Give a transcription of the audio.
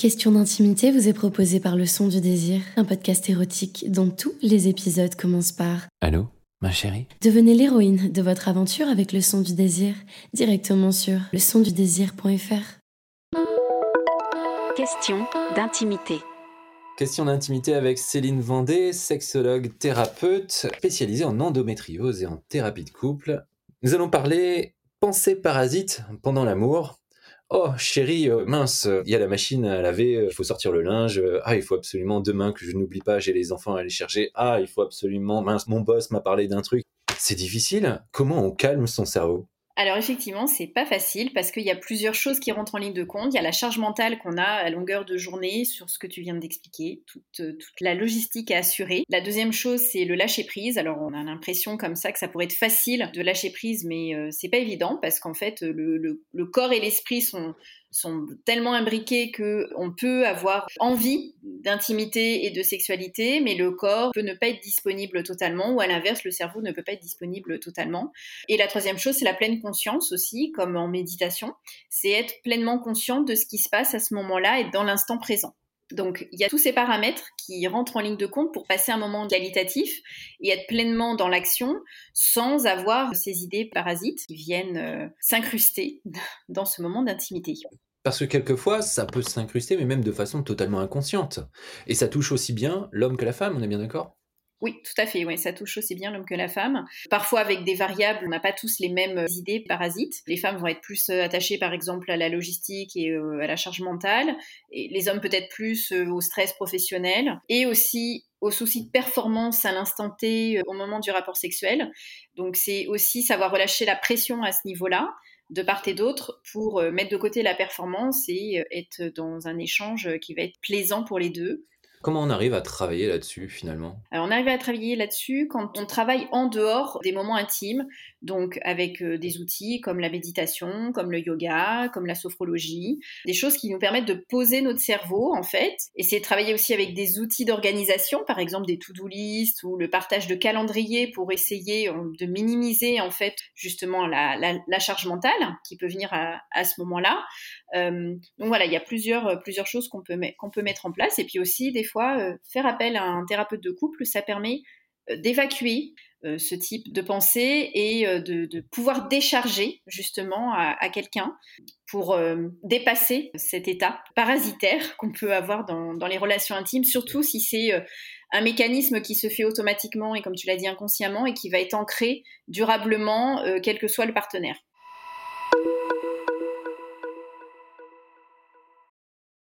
Question d'intimité vous est proposée par Le Son du Désir, un podcast érotique dont tous les épisodes commencent par Allô, ma chérie? Devenez l'héroïne de votre aventure avec Le Son du Désir directement sur leçondudésir.fr. Question d'intimité. Question d'intimité avec Céline Vendée, sexologue thérapeute spécialisée en endométriose et en thérapie de couple. Nous allons parler pensée parasite pendant l'amour. Oh chérie, euh, mince, il y a la machine à laver, il faut sortir le linge. Ah, il faut absolument demain que je n'oublie pas, j'ai les enfants à aller chercher. Ah, il faut absolument, mince, mon boss m'a parlé d'un truc. C'est difficile? Comment on calme son cerveau? Alors effectivement, c'est pas facile parce qu'il y a plusieurs choses qui rentrent en ligne de compte. Il y a la charge mentale qu'on a à longueur de journée sur ce que tu viens d'expliquer, toute, toute, la logistique à assurer. La deuxième chose, c'est le lâcher prise. Alors on a l'impression comme ça que ça pourrait être facile de lâcher prise, mais euh, c'est pas évident parce qu'en fait le corps et l'esprit sont sont tellement imbriqués que on peut avoir envie d'intimité et de sexualité, mais le corps peut ne pas être disponible totalement, ou à l'inverse, le cerveau ne peut pas être disponible totalement. Et la troisième chose, c'est la pleine conscience aussi, comme en méditation, c'est être pleinement consciente de ce qui se passe à ce moment-là et dans l'instant présent. Donc, il y a tous ces paramètres qui rentrent en ligne de compte pour passer un moment qualitatif et être pleinement dans l'action sans avoir ces idées parasites qui viennent euh, s'incruster dans ce moment d'intimité. Parce que quelquefois, ça peut s'incruster, mais même de façon totalement inconsciente. Et ça touche aussi bien l'homme que la femme, on est bien d'accord? Oui, tout à fait. Oui, ça touche aussi bien l'homme que la femme. Parfois, avec des variables, on n'a pas tous les mêmes idées parasites. Les femmes vont être plus euh, attachées, par exemple, à la logistique et euh, à la charge mentale. Et les hommes peut-être plus euh, au stress professionnel et aussi au souci de performance à l'instant T au moment du rapport sexuel. Donc, c'est aussi savoir relâcher la pression à ce niveau-là de part et d'autre pour mettre de côté la performance et être dans un échange qui va être plaisant pour les deux Comment on arrive à travailler là-dessus finalement? Alors on arrive à travailler là-dessus quand on travaille en dehors des moments intimes, donc avec euh, des outils comme la méditation, comme le yoga, comme la sophrologie, des choses qui nous permettent de poser notre cerveau en fait, essayer de travailler aussi avec des outils d'organisation, par exemple des to-do list ou le partage de calendrier pour essayer euh, de minimiser en fait justement la, charge mentale qui peut venir à, ce moment-là. Euh, donc voilà, il y a plusieurs, plusieurs choses qu'on peut, qu'on peut mettre en place et puis aussi des fois, euh, faire appel à un thérapeute de couple, ça permet euh, d'évacuer euh, ce type de pensée et de, pouvoir décharger justement à, quelqu'un pour dépasser cet état parasitaire qu'on peut avoir dans, dans, les relations intimes, surtout si c'est un mécanisme qui se fait automatiquement et comme tu l'as dit inconsciemment et qui va être ancré durablement, quel que soit le partenaire.